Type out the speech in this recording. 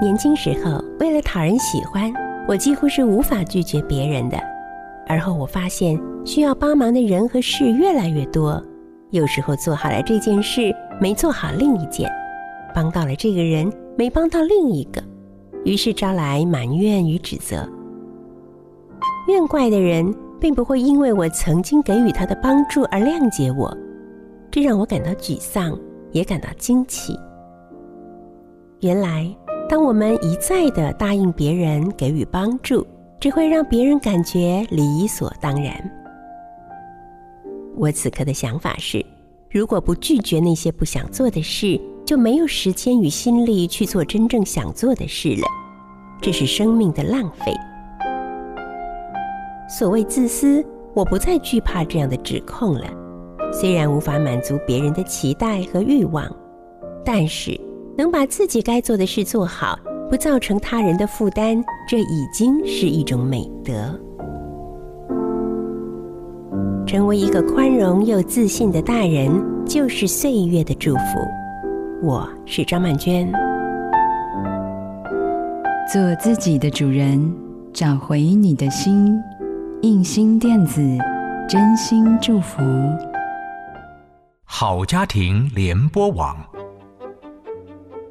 年轻时候，为了讨人喜欢，我几乎是无法拒绝别人的。而后我发现，需要帮忙的人和事越来越多，有时候做好了这件事，没做好另一件。帮到了这个人，没帮到另一个，于是招来埋怨与指责。怨怪的人并不会因为我曾经给予他的帮助而谅解我，这让我感到沮丧，也感到惊奇。原来，当我们一再的答应别人给予帮助，只会让别人感觉理所当然。我此刻的想法是：如果不拒绝那些不想做的事，就没有时间与心力去做真正想做的事了，这是生命的浪费。所谓自私，我不再惧怕这样的指控了。虽然无法满足别人的期待和欲望，但是能把自己该做的事做好，不造成他人的负担，这已经是一种美德。成为一个宽容又自信的大人，就是岁月的祝福。我是张曼娟，做自己的主人，找回你的心。印心电子，真心祝福。好家庭联播网，